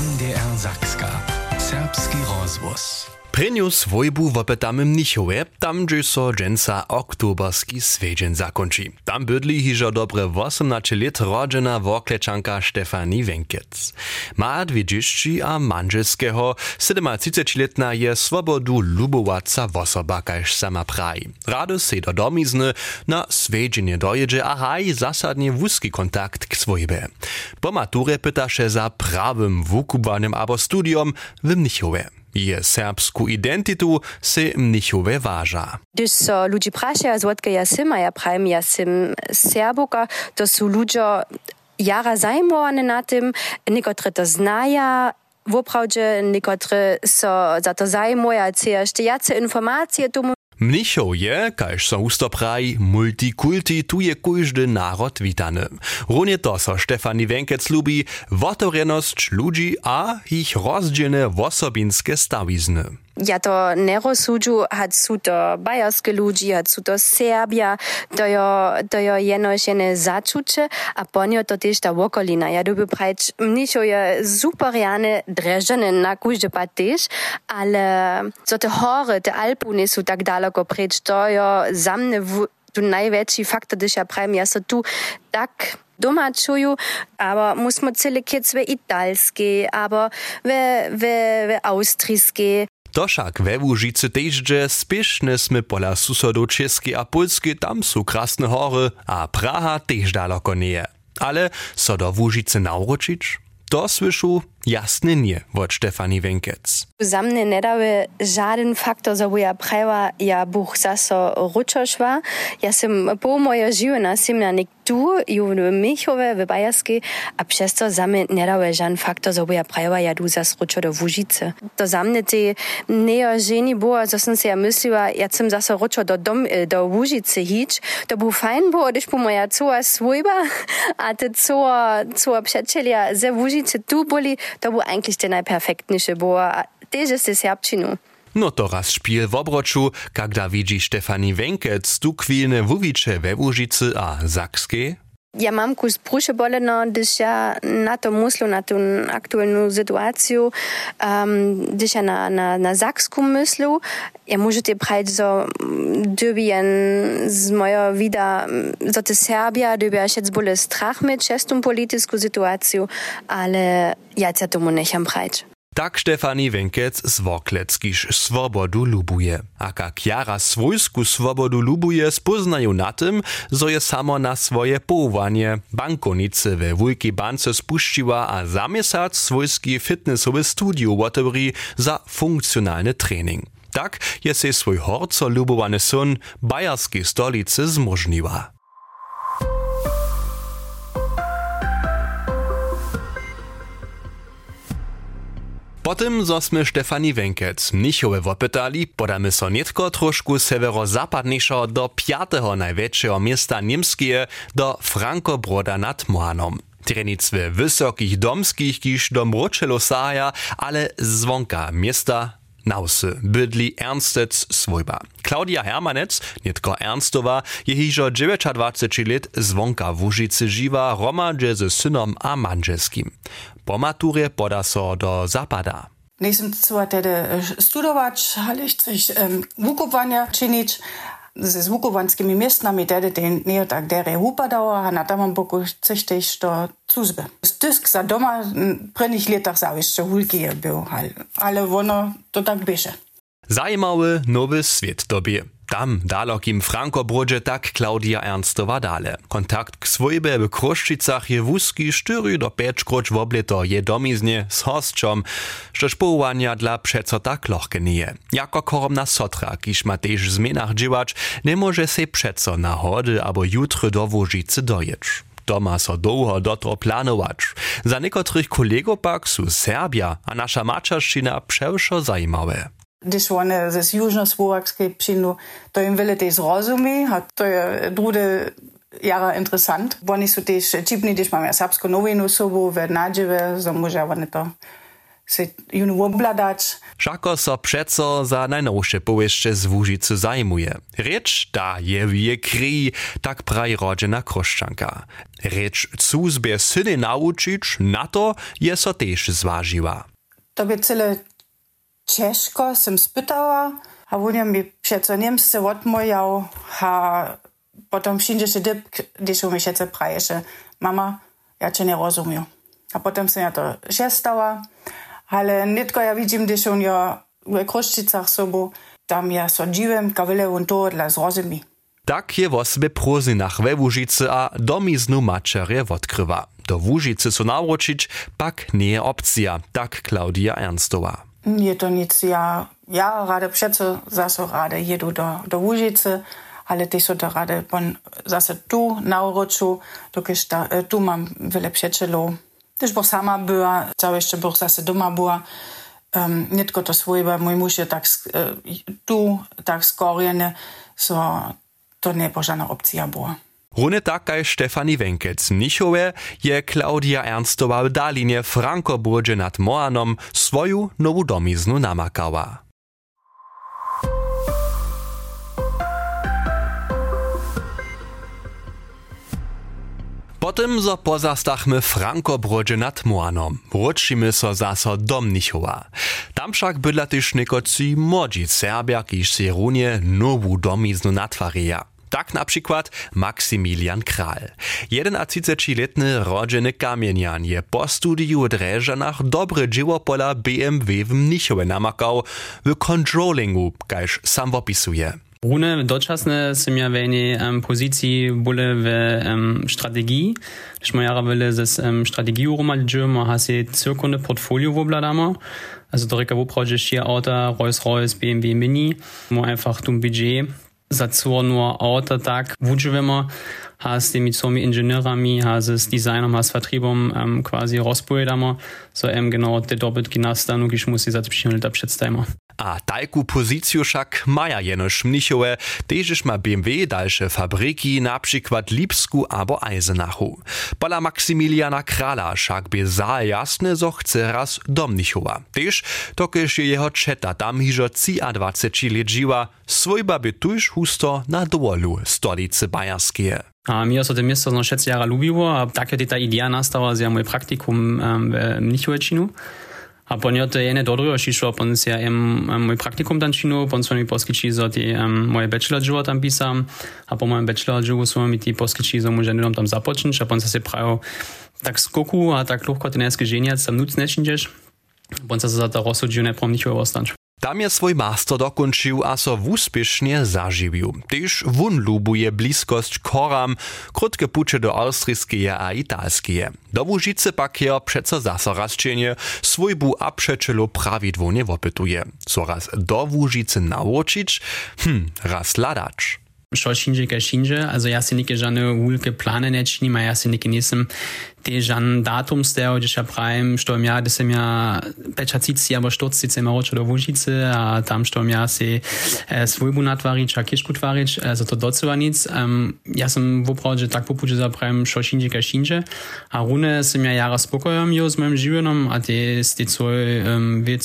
NDR Sakska. Serbski rozvoz. Preniu swojbu wopytamy Mnichowe, tam gdzie so dżęca oktoberski swiedzień zakończy. Tam bydli hiżo dobre 18 lat rodzena wokleczanka Stefani Wenkec. Ma dwie dzieci a manżelskiego, 37-letna je swobodu lubowaca wosoba, kaž sama praji. Rado se do domizny na swiedzienie dojedzie a haj zasadnie wózki kontakt k swojbie. Po maturze pyta się za prawym wukubanym abo studium w Mnichowe. Je serbsku identitu se mnichove váža. Když so ľudí prašia, zvodka ja sim, a ja prajem ja sim serbuka, to sú ľudia jara zajmovaní na tym, niekotrzy to znaja, Woprawdzie niektórzy so za to zajmują, jacy informacje Mnichov je, kaž so usto praji, multikulti, tu je kujždy narod witany. Runie to so Stefani Wenkec lubi, wotorenosć ludzi a ich rozdzielne wosobinske stawizny. Ja to ne rozsudžu, had su to bajarske ľudí, had su to Serbia, to jo, to jo jenož jene začuče, a ponio to tiež ta okolina. Ja doby prajč, mnišo je super jane drežene na kužde pa tiež, ale co te hory, te Alpuny sú tak daleko preč, to jo za mne v, tu najväčší faktor, ja prajem, ja sa tu tak doma czuju, aber muss man we italskie, aber we, we, we austrijskie. To však we Łužicy teždže spiešne sme pola susodov Česky a Polsky, tam sú krásne hory a Praha tež daleko nie. Ale so do Łužice nauročić? To słyšu jasne nie od Stefani Wenkec. Za mne nedaje żaden faktor, za ja prawa, ja buch zaso ručošva. Ja sam po moje sim na nek tu, ju v Bajerski, a přesto za mne nedaje žaden faktor, za ja prawa, ja du ručo do Vúžice. To za te neo ženi było, co sam ja mysliła, ja sam zaso ručo do, dom, do Vúžice hič. To był fajn było, když po moja cua svojba, a te cua, cua přečelia ze Vúžice tu boli, to był eigentlich der najperfektniejszy, bo też jest serbčinu. No to raz szpiel w obroczu, kada widzi Stefani Wenkec, tu kwilne wuwicze we a Zakskie? Ja kus pruše boleno, když ja na to muslu, na tu aktualnu sytuaciju, um, ja na, na, na Saksku myslu, ja môžete prajť zo dobien z mojo vida, zo te Serbia, dobia šec bole strach med čestom politisku situaciju, ale ja ca tomu necham prajť. Tak Stefani Wenkec z Wokleckiż swobodu lubuje. A jak jara swojsku swobodu lubuje, spoznają na tym, że je samo na swoje połowanie bankonice we wujki bance spuściła, a zamiast swojski fitnessowy studio otwori za funkcjonalny trening. Tak je se swój horco lubowany sun bajarskiej stolicy zmożniła. Potem, zo sme Stefani Wenkec mnichowe wopytali, podamy so nietko troszku severozapadniejszo do piatego największego miasta niemskie, do Frankobroda nad Mohanom. Trenictwie wysokich domskich, kiż do mroczelo saja, ale zwonka miasta Nausy bydli Ernstec swojba. Klaudia Hermanec, nietko Ernstowa, je hižo 29 lat zwonka w Łużycy żywa Roma ze synom a manżelskim. Po maturze poda so do zapada. Nisam zwar tedy studować, ale chcesz um, czynić ze zwukovanskimi miestnami, tedy ten nie tak dere upadała, a na tam boku też do służby. Stysk za doma prynych latach za jeszcze hulki był, ale ono to tak bieże. Zajímawy nowy świat tobie. Tam dalokim Frankobrodzie tak Klaudia Ernstowa dale. Kontakt k swojbe w Kruszczycach je wózki 4 do 5 kroć wobleto je domiznie z hostczom, sztoż powołania dla przeco tak lochke nie. Jako koromna sotra, kiż ma też zmienach dziewacz, nie może se przeco na hody albo jutro do Wóżycy dojecz. To ma so długo dotro planować. Za niekotrych kolegów pak su Serbia, a nasza maczarszczyna przewszo zajmowe. Když one ze južnoslovackej přijdu, to im veľa tej zrozumí a to je drude jara interessant. Oni sú tiež čipní, když máme srbskú novinu sobu v nádžive, so môže oni to se junu obladać. Šako so přeco za najnowsze powieszcze z Łużycy zajmuje. Rzecz ta je w je kri, tak praj rodzina kroszczanka. Rzecz cuzbie syny nauczyć, na to je so też zważyła. To by cyle ciężko, sem spytała, a wunia mi przeco niemsce odmojał, a potem wszędzie się dyb, gdyż u miesiące prajesze. Mama, ja cię nie rozumiem. A potem sam ja to się stała, ale nitko ja widzim, gdyż on ja w Kruszczycach sobą, tam ja sodziłem, kawyle on to dla zrozumi. Tak je o sebe prozinach we Łużycy a domiznu maczerje odkrywa. Do Łużycy so nawrócić, pak nie opcja, tak Klaudia Ernstowa. Nie to nic, ja, ja rade přece zase rade jedu do, do Łużycy, ale też so to rade bon zase tu nauroču, dokiż ta, e, tu mam wiele przyjacielów. Też bo sama była, całe jeszcze bo zase doma była, um, nie tylko to swoje, mój mąż je tak e, tu tak skorjeny, so to nie była żadna opcja była. Rune tak kaj Stefani Wenkec. Nichowe je Klaudia Ernstowa w Dalinie Frankoburdzie nad Moanom swoju nowu domiznu. Potem zo pozastachmy Frankobrodzie nad Moanom. Wrócimy so zaso do Mnichowa. Tam však bydla tyž nekoci młodzi Serbia, kiž si runie nowu domiznu. Tak na przykład Maksymilian Kral. 31-letny rodzeny kamienian je po studiu Dreżanach dobre dzieło pola BMW w Mnichowie namakał w controllingu, kajż sam opisuje. Rune dočasne sem ja v eni um, poziciji bole v um, strategiji. Smo jara bile z um, strategijo rumali džemo, ha se cirkunde portfolio wobladamo. Also direkt wo proje schier Auto, Rolls-Royce, BMW Mini, mo einfach dum Budget. Za co nur Auto tak wudżywemo, ha z tymi comi inżynierami, ha z designem, ha z vertriebom um, quasi rozpojedamo, so em genau te dobytki nastanu, kiż musi za te przyjemne przedstawimy. A tajku poziciju však maja jenož Mnichowe, težiš ma BMW dalsze fabryki, na przykład Lipsku albo Eisenachu. Pola Maksymiliana Krala však by za jasne, zo chce raz do Mnichowa. Tež, tokež je jeho četa tam hižo 23 let živa, svojba by tuž husto na dolu stolice Bajerskie. A mi so te miesto no 6 jara lubiło, a tak ta idea nastała, że ja mój praktikum um, w Mnichowečinu. A po to je dobro šišlo, pon si ja em, em, moj praktikum tam činu, pon so mi poskyči za ti em, moje bachelor život tam pisam, a po mojem bachelor životu so mi ti poskyči za môj ženom tam započnič, a pon sa si prajo tak skoku a tak ľahko ty neske ženiac tam nuc nečinčeš, pon sa sa za to rozhodžiu neprom ničo ostanč. Tam je swój master dokończył, a so wuspiesznie zażywił. Tyż wun lubuje bliskość koram, krótkie pucze do austrijskie a italskie. Do Łużycy pak je przeco zaso raz czynie, swój bu a przeczelo prawidłowo wopytuje. Co raz do hm, raz ladacz. Šo šinže kaj šinže, also ja si neke žane ulke plane ne činim, a ja si neke nisem. Te žan datum steo, gdje ja pravim, što im ja, da sem ja pečacici, abo štocice ima oče do Vužice, a tam što im ja si e, svoj bu natvarič, a kišku tvarič, e, zato docela nic. Um, ja sem vopravdže tak popuče zapravim, šo šinže kaj šinže, a rune sem ja jara spokojom jo s mojim življenom, a te ste svoj um, vec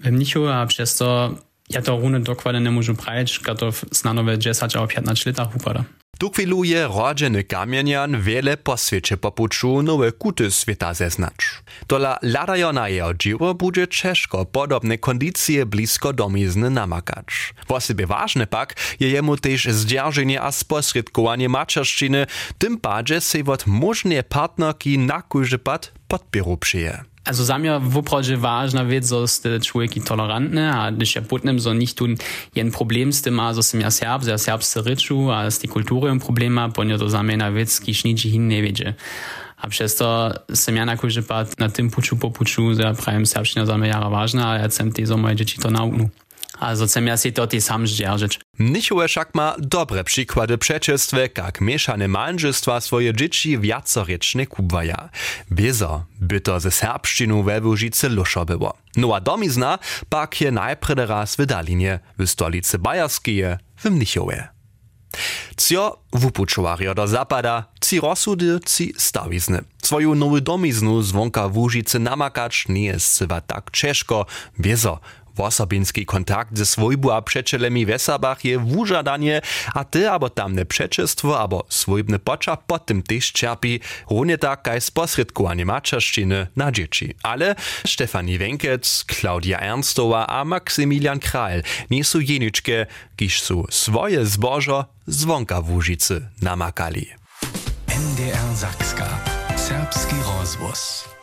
v mnichu, a přesto ja to rune dokładnie nie możу prać, to znanowe 10 albo 15 latach upada. Tu chwilu je rodzeny kamienian wiele po świecie popuczu nowe kuty świata zeznacz. Tola ladajo na jeho dzieło będzie ciężko podobne kondycje blisko domizny namakać. Własybie ważne pak je jemu też zdzierżenie a sposredkowanie maczerszczyny, tym bardziej se od możne partnerki na kujże pad podpieru przyje. Also sam ja woprawdzie ważna wiec, so ste człowieki tolerantne, a gdyż ja putnem so nicht tun jen problem z tym, a so sem ja serb, ja serbscy ryczu, a z tej kultury ein problem ma, ponieważ to sam na wiec, kiż niczy hin nie wiedzie. A przez to sem ja na kurze pat na tym puczu po puczu, że prajem serbszczyna za mnie jara ważna, a ja chcem te so moje dzieci to nauczyć. Also ja si to ty sam zdzierżyć. Mnichowe však ma dobre przykłady przeczestwe, jak mieszane małżeństwa swoje dzieci wiacoryczne kubwaja. Biezo by to ze serbszczynu we Łużycy luszo było. No a domizna pak je najprede raz w Dalinie, w stolicy Bajerskiej, w Mnichowie. Cio wupučovario do zapada, ci rozsudy, ci stawizny. Swoju nowy domiznu zwonka w Łużycy namakać nie jest chyba tak ciężko, wiezo. Wosobinski kontakt ze swojbu a przeczelemi w Esabach je wużadanie, a ty abo tamne przeczestwo abo swojbny pocza po tym też czerpi, równie tak kaj sposredkowanie maczerszczyny na dzieci. Ale Stefanie Wenkec, Klaudia Ernstowa a Maksymilian Kral nie są jeniczkie, kiż są swoje zbożo zwonka w namakali. NDR Zakska. Serbski rozvoz.